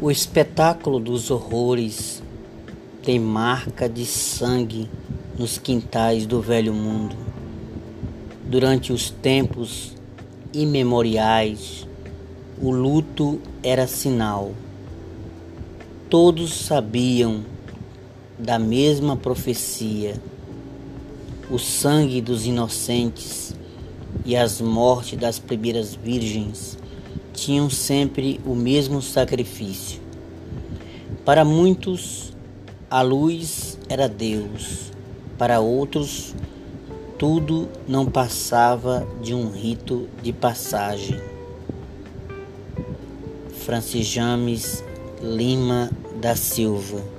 O espetáculo dos horrores tem marca de sangue nos quintais do velho mundo. Durante os tempos imemoriais, o luto era sinal. Todos sabiam da mesma profecia. O sangue dos inocentes e as mortes das primeiras virgens tinham sempre o mesmo sacrifício. Para muitos, a luz era Deus, para outros, tudo não passava de um rito de passagem. Francis James Lima da Silva